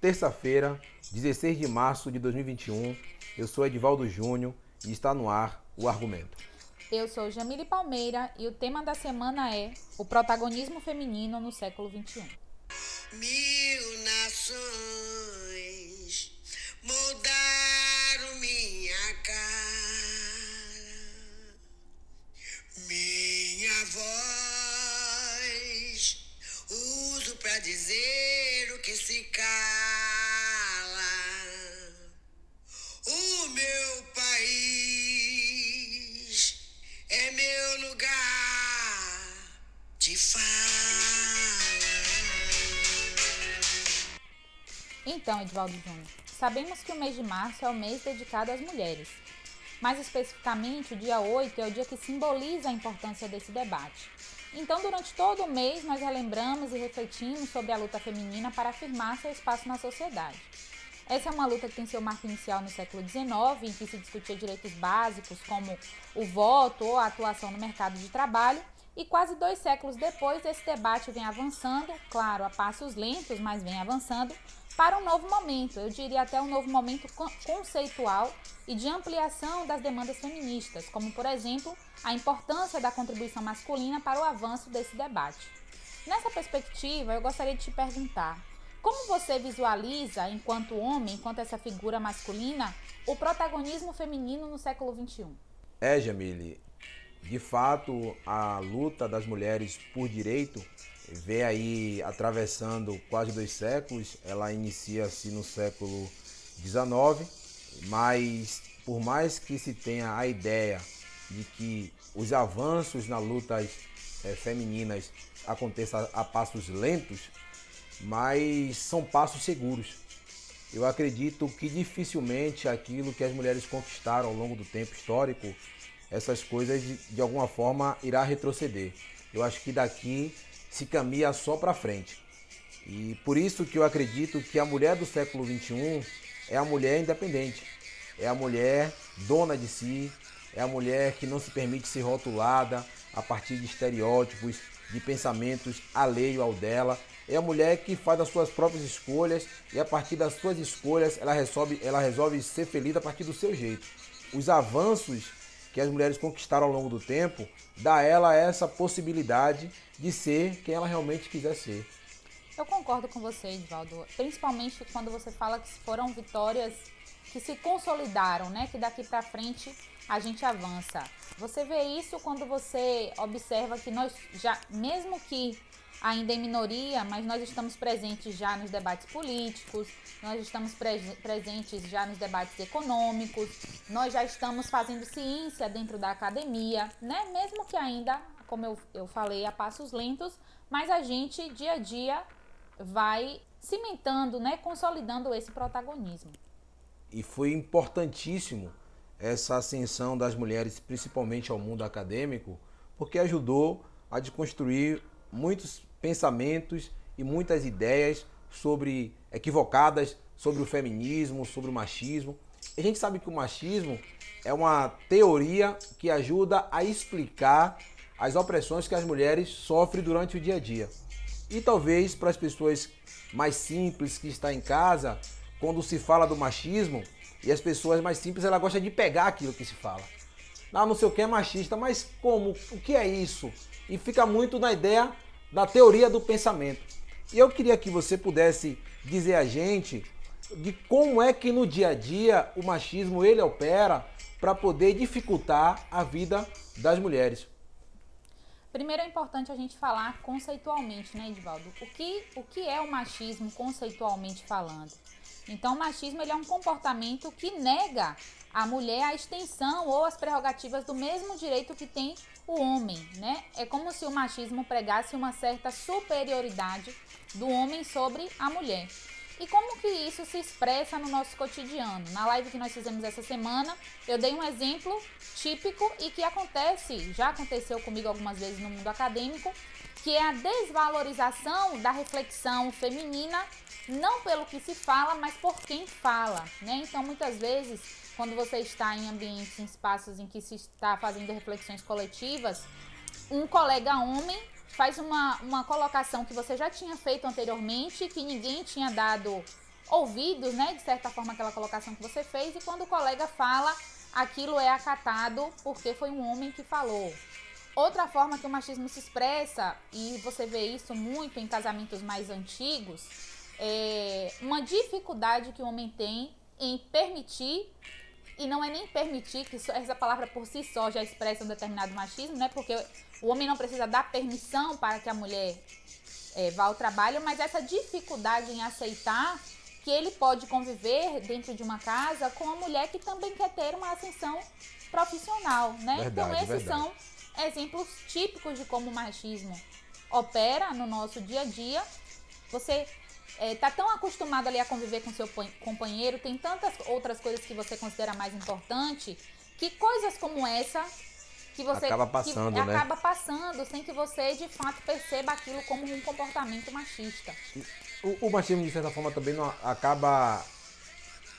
terça-feira, 16 de março de 2021. Eu sou Edivaldo Júnior e está no ar o argumento. Eu sou Jamile Palmeira e o tema da semana é o protagonismo feminino no século XXI. Mil nações mudaram pra dizer o que se cala. O meu país é meu lugar de fala. Então, Edvaldo Júnior, sabemos que o mês de março é o mês dedicado às mulheres. Mais especificamente, o dia 8 é o dia que simboliza a importância desse debate. Então, durante todo o mês, nós relembramos e refletimos sobre a luta feminina para afirmar seu espaço na sociedade. Essa é uma luta que tem seu marco inicial no século XIX, em que se discutia direitos básicos como o voto ou a atuação no mercado de trabalho, e quase dois séculos depois, esse debate vem avançando, claro, a passos lentos, mas vem avançando, para um novo momento, eu diria até um novo momento conceitual e de ampliação das demandas feministas, como, por exemplo, a importância da contribuição masculina para o avanço desse debate. Nessa perspectiva, eu gostaria de te perguntar: como você visualiza, enquanto homem, enquanto essa figura masculina, o protagonismo feminino no século XXI? É, Jamile, de fato, a luta das mulheres por direito vê aí atravessando quase dois séculos. Ela inicia-se no século XIX, mas por mais que se tenha a ideia de que os avanços na lutas é, femininas aconteçam a passos lentos, mas são passos seguros. Eu acredito que dificilmente aquilo que as mulheres conquistaram ao longo do tempo histórico, essas coisas de, de alguma forma irá retroceder. Eu acho que daqui se caminha só para frente. E por isso que eu acredito que a mulher do século 21 é a mulher independente, é a mulher dona de si, é a mulher que não se permite ser rotulada a partir de estereótipos, de pensamentos alheio ao dela. É a mulher que faz as suas próprias escolhas e a partir das suas escolhas ela resolve, ela resolve ser feliz a partir do seu jeito. Os avanços que as mulheres conquistaram ao longo do tempo dá a ela essa possibilidade de ser quem ela realmente quiser ser. Eu concordo com você, Edvaldo, principalmente quando você fala que foram vitórias que se consolidaram, né? Que daqui para frente a gente avança. Você vê isso quando você observa que nós já, mesmo que ainda em minoria, mas nós estamos presentes já nos debates políticos, nós estamos pre presentes já nos debates econômicos, nós já estamos fazendo ciência dentro da academia, né? Mesmo que ainda, como eu, eu falei, a passos lentos, mas a gente dia a dia vai cimentando, né? Consolidando esse protagonismo. E foi importantíssimo essa ascensão das mulheres, principalmente ao mundo acadêmico, porque ajudou a desconstruir muitos pensamentos e muitas ideias sobre equivocadas sobre o feminismo, sobre o machismo. A gente sabe que o machismo é uma teoria que ajuda a explicar as opressões que as mulheres sofrem durante o dia a dia. E talvez para as pessoas mais simples que estão em casa, quando se fala do machismo, e as pessoas mais simples, ela gosta de pegar aquilo que se fala. Ah, não sei o que é machista, mas como? O que é isso? E fica muito na ideia da teoria do pensamento. E eu queria que você pudesse dizer a gente de como é que no dia a dia o machismo ele opera para poder dificultar a vida das mulheres. Primeiro é importante a gente falar conceitualmente, né, Edvaldo? O que, o que é o machismo conceitualmente falando? Então, o machismo ele é um comportamento que nega à mulher a extensão ou as prerrogativas do mesmo direito que tem o homem, né? É como se o machismo pregasse uma certa superioridade do homem sobre a mulher. E como que isso se expressa no nosso cotidiano? Na live que nós fizemos essa semana, eu dei um exemplo típico e que acontece, já aconteceu comigo algumas vezes no mundo acadêmico, que é a desvalorização da reflexão feminina, não pelo que se fala, mas por quem fala, né? Então, muitas vezes, quando você está em ambientes, em espaços em que se está fazendo reflexões coletivas, um colega homem faz uma, uma colocação que você já tinha feito anteriormente, que ninguém tinha dado ouvidos, né, de certa forma, aquela colocação que você fez, e quando o colega fala, aquilo é acatado porque foi um homem que falou. Outra forma que o machismo se expressa, e você vê isso muito em casamentos mais antigos, é uma dificuldade que o homem tem em permitir, e não é nem permitir, que essa palavra por si só já expressa um determinado machismo, né? Porque o homem não precisa dar permissão para que a mulher é, vá ao trabalho, mas essa dificuldade em aceitar que ele pode conviver dentro de uma casa com uma mulher que também quer ter uma ascensão profissional, né? Verdade, então esses verdade. são exemplos típicos de como o machismo opera no nosso dia a dia. Você está tão acostumado ali a conviver com seu companheiro, tem tantas outras coisas que você considera mais importante, que coisas como essa que você Acaba passando, que né? acaba passando sem que você de fato perceba aquilo como um comportamento machista. O, o machismo, de certa forma, também não acaba,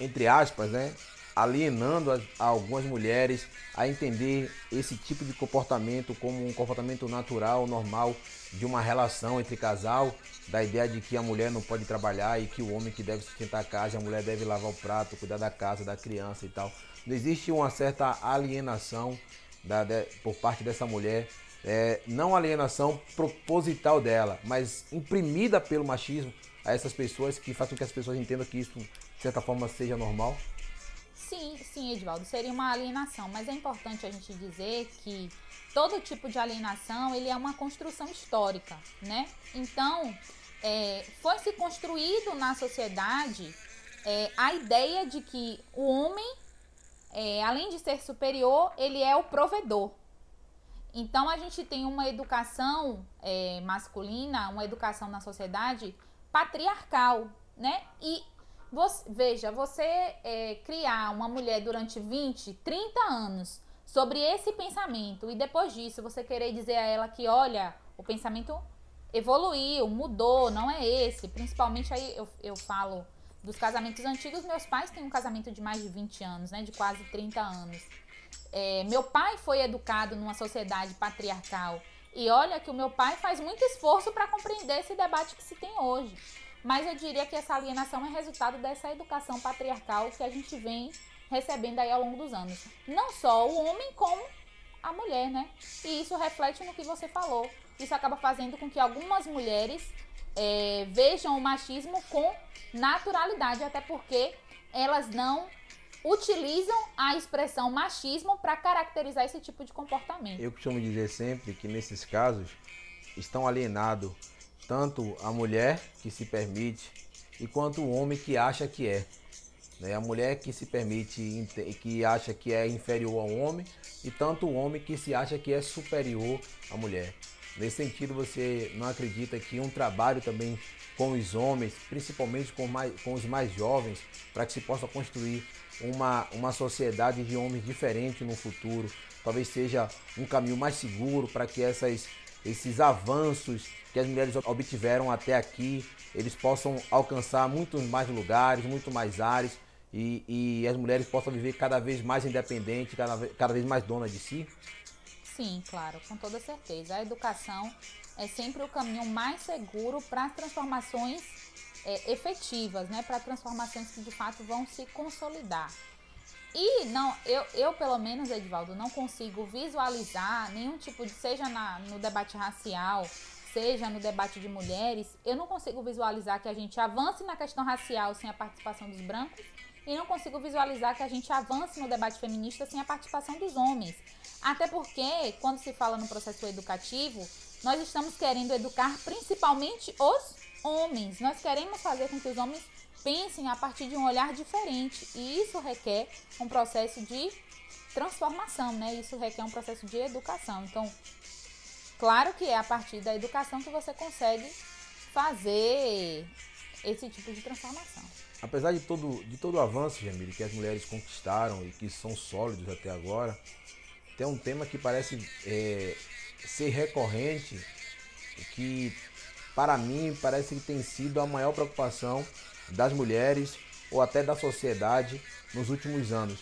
entre aspas, né? Alienando as- algumas mulheres a entender esse tipo de comportamento como um comportamento natural, normal de uma relação entre casal, da ideia de que a mulher não pode trabalhar e que o homem que deve sustentar a casa, a mulher deve lavar o prato, cuidar da casa, da criança e tal. Não existe uma certa alienação da- de- por parte dessa mulher é, não alienação proposital dela, mas imprimida pelo machismo a essas pessoas que faz com que as pessoas entendam que isso, de certa forma, seja normal. Sim, sim, Edvaldo, seria uma alienação, mas é importante a gente dizer que todo tipo de alienação ele é uma construção histórica, né? Então, é, foi se construído na sociedade é, a ideia de que o homem, é, além de ser superior, ele é o provedor. Então a gente tem uma educação é, masculina, uma educação na sociedade patriarcal, né? E você- veja, você é, criar uma mulher durante 20, 30 anos sobre esse pensamento e depois disso você querer dizer a ela que, olha, o pensamento evoluiu, mudou, não é esse. Principalmente aí eu, eu falo dos casamentos antigos, meus pais têm um casamento de mais de 20 anos, né? De quase 30 anos. É, meu pai foi educado numa sociedade patriarcal. E olha que o meu pai faz muito esforço para compreender esse debate que se tem hoje. Mas eu diria que essa alienação é resultado dessa educação patriarcal que a gente vem recebendo aí ao longo dos anos. Não só o homem, como a mulher, né? E isso reflete no que você falou. Isso acaba fazendo com que algumas mulheres é, vejam o machismo com naturalidade, até porque elas não utilizam a expressão machismo para caracterizar esse tipo de comportamento. Eu costumo dizer sempre que nesses casos estão alienados tanto a mulher que se permite e quanto o homem que acha que é. Né? A mulher que se permite, que acha que é inferior ao homem e tanto o homem que se acha que é superior à mulher. Nesse sentido, você não acredita que um trabalho também com os homens, principalmente com, mais, com os mais jovens, para que se possa construir uma, uma sociedade de homens diferente no futuro, talvez seja um caminho mais seguro para que essas, esses avanços que as mulheres obtiveram até aqui, eles possam alcançar muitos mais lugares, muito mais áreas e, e as mulheres possam viver cada vez mais independentes, cada, cada vez mais donas de si? Sim, claro, com toda certeza. A educação é sempre o caminho mais seguro para as transformações é, efetivas, né? Para transformações que de fato vão se consolidar. E não, eu, eu pelo menos, Edvaldo, não consigo visualizar nenhum tipo de, seja na, no debate racial, seja no debate de mulheres, eu não consigo visualizar que a gente avance na questão racial sem a participação dos brancos e não consigo visualizar que a gente avance no debate feminista sem a participação dos homens. Até porque, quando se fala no processo educativo, nós estamos querendo educar principalmente os homens. Nós queremos fazer com que os homens pensem a partir de um olhar diferente. E isso requer um processo de transformação, né? Isso requer um processo de educação. Então, claro que é a partir da educação que você consegue fazer esse tipo de transformação. Apesar de todo, de todo o avanço, Jamile, que as mulheres conquistaram e que são sólidos até agora, tem um tema que parece é, ser recorrente que, para mim, parece que tem sido a maior preocupação das mulheres ou até da sociedade nos últimos anos,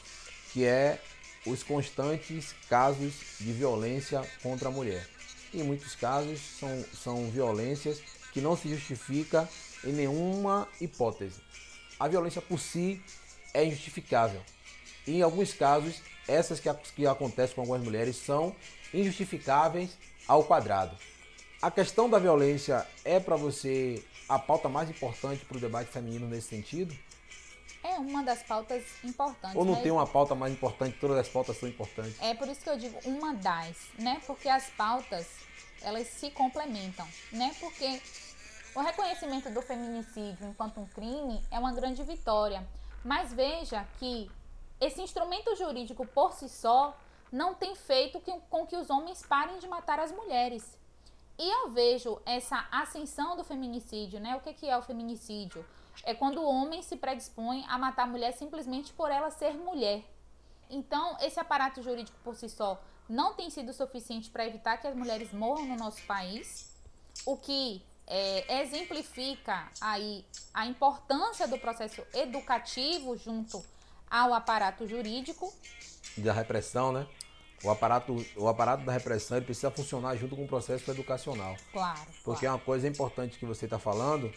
que é os constantes casos de violência contra a mulher. Em muitos casos são, são violências que não se justifica em nenhuma hipótese. a violência por si é injustificável. E em alguns casos, essas que, que acontecem com algumas mulheres são injustificáveis ao quadrado. A questão da violência é para você a pauta mais importante para o debate feminino nesse sentido? É uma das pautas importantes. Ou não né? tem uma pauta mais importante, todas as pautas são importantes? É por isso que eu digo uma das, né? Porque as pautas, elas se complementam, né? Porque o reconhecimento do feminicídio enquanto um crime é uma grande vitória. Mas veja que esse instrumento jurídico por si só não tem feito com que os homens parem de matar as mulheres. E eu vejo essa ascensão do feminicídio, né? O que, que é o feminicídio? É quando o homem se predispõe a matar a mulher simplesmente por ela ser mulher. Então, esse aparato jurídico por si só não tem sido suficiente para evitar que as mulheres morram no nosso país, o que é, exemplifica aí a importância do processo educativo junto ao aparato jurídico. Da repressão, né? O aparato, o aparato da repressão ele precisa funcionar junto com o processo educacional. Claro. Porque claro. é uma coisa importante que você está falando.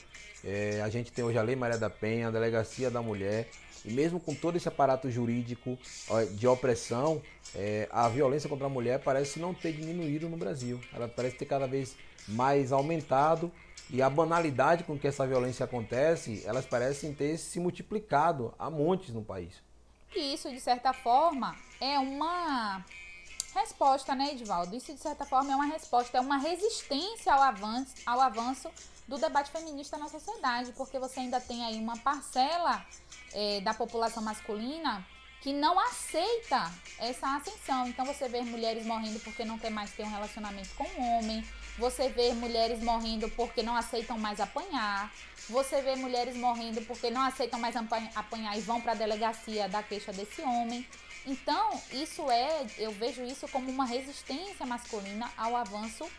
É, a gente tem hoje a Lei Maria da Penha, a Delegacia da Mulher, e mesmo com todo esse aparato jurídico de opressão, é, a violência contra a mulher parece não ter diminuído no Brasil. Ela parece ter cada vez mais aumentado e a banalidade com que essa violência acontece, elas parecem ter se multiplicado a montes no país. E isso, de certa forma, é uma resposta, né, Edvaldo? Isso, de certa forma, é uma resposta, é uma resistência ao avanço, ao avanço do debate feminista na sociedade, porque você ainda tem aí uma parcela é, da população masculina que não aceita essa ascensão. Então você vê mulheres morrendo porque não quer mais ter um relacionamento com um homem, você vê mulheres morrendo porque não aceitam mais apanhar, você vê mulheres morrendo porque não aceitam mais apanhar e vão para a delegacia da queixa desse homem. Então, isso é, eu vejo isso como uma resistência masculina ao avanço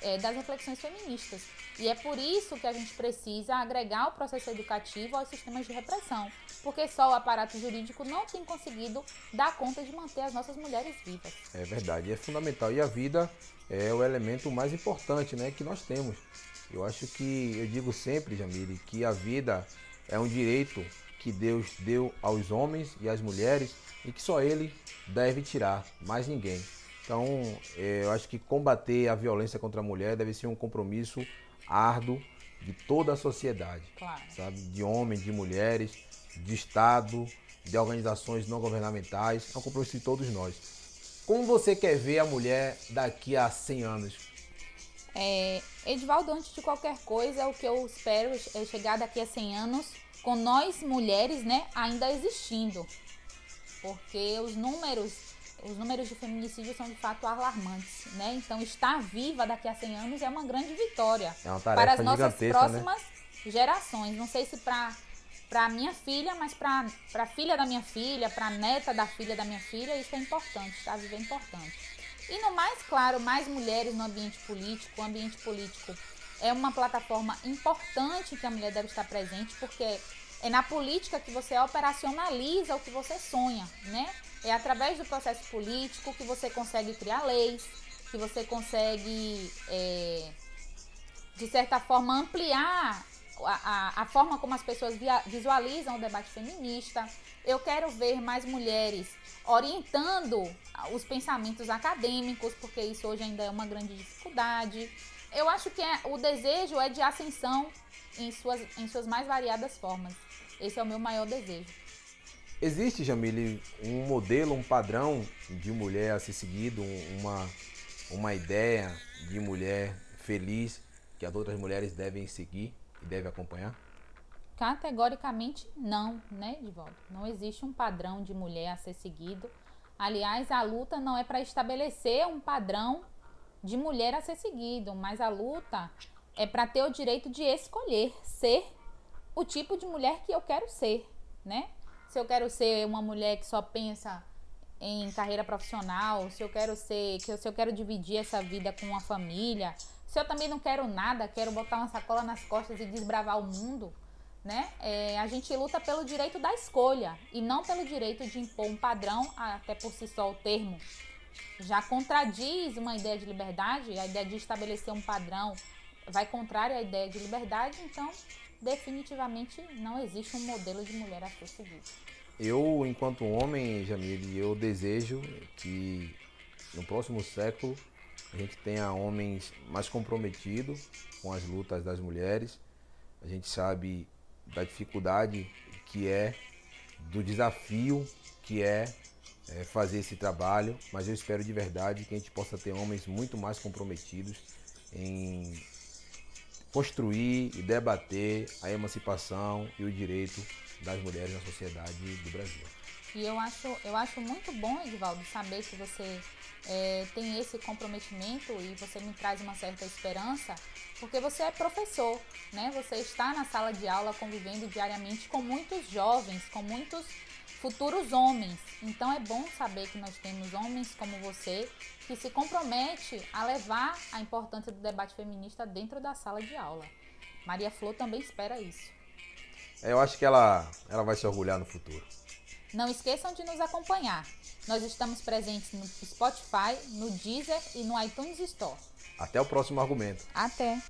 é, das reflexões feministas. E é por isso que a gente precisa agregar o processo educativo aos sistemas de repressão, porque só o aparato jurídico não tem conseguido dar conta de manter as nossas mulheres vivas. É verdade, é fundamental. E a vida é o elemento mais importante né, que nós temos. Eu acho que, eu digo sempre, Jamile, que a vida é um direito que Deus deu aos homens e às mulheres e que só ele deve tirar, mais ninguém. Então, é, eu acho que combater a violência contra a mulher deve ser um compromisso árduo de toda a sociedade, claro. sabe? De homens, de mulheres, de Estado, de organizações não governamentais, é um compromisso de todos nós. Como você quer ver a mulher daqui a 100 anos? É, Edvaldo, antes de qualquer coisa, o que eu espero é chegar daqui a 100 anos com nós mulheres, né, ainda existindo porque os números, os números de feminicídio são de fato alarmantes, né? Então estar viva daqui a 100 anos é uma grande vitória é uma para as nossas né? próximas né? gerações. Não sei se para para minha filha, mas para a filha da minha filha, para a neta da filha da minha filha, isso é importante, estar viva é importante. E no mais claro, mais mulheres no ambiente político. O ambiente político é uma plataforma importante que a mulher deve estar presente, porque é na política que você operacionaliza o que você sonha, né? É através do processo político que você consegue criar leis, que você consegue, é, de certa forma, ampliar a, a, a, forma como as pessoas via, visualizam o debate feminista. Eu quero ver mais mulheres orientando os pensamentos acadêmicos, porque isso hoje ainda é uma grande dificuldade. Eu acho que é, o desejo é de ascensão em suas, em suas mais variadas formas. Esse é o meu maior desejo. Existe, Jamile, um modelo, um padrão de mulher a ser seguido, uma, uma ideia de mulher feliz que as outras mulheres devem seguir e devem acompanhar? Categoricamente não, né, Divaldo? Não existe um padrão de mulher a ser seguido. Aliás, a luta não é para estabelecer um padrão de mulher a ser seguido, mas a luta é para ter o direito de escolher ser o tipo de mulher que eu quero ser, né? Se eu quero ser uma mulher que só pensa em carreira profissional, se eu quero ser, se eu quero dividir essa vida com uma família, se eu também não quero nada, quero botar uma sacola nas costas e desbravar o mundo, né? É, a gente luta pelo direito da escolha e não pelo direito de impor um padrão, até por si só o termo já contradiz uma ideia de liberdade, a ideia de estabelecer um padrão vai contrário à ideia de liberdade, então definitivamente não existe um modelo de mulher a ser seguido. Eu, enquanto homem, Jamile, eu desejo que no próximo século a gente tenha homens mais comprometidos com as lutas das mulheres. A gente sabe da dificuldade que é, do desafio que é, é fazer esse trabalho, mas eu espero de verdade que a gente possa ter homens muito mais comprometidos em construir e debater a emancipação e o direito das mulheres na sociedade do Brasil. E eu acho, eu acho muito bom, Edvaldo, saber que você é, tem esse comprometimento e você me traz uma certa esperança, porque você é professor, né? Você está na sala de aula convivendo diariamente com muitos jovens, com muitos futuros homens. Então é bom saber que nós temos homens como você que se compromete a levar a importância do debate feminista dentro da sala de aula. Maria Flor também espera isso. É, eu acho que ela, ela vai se orgulhar no futuro. Não esqueçam de nos acompanhar. Nós estamos presentes no Spotify, no Deezer e no iTunes Store. Até o próximo argumento. Até!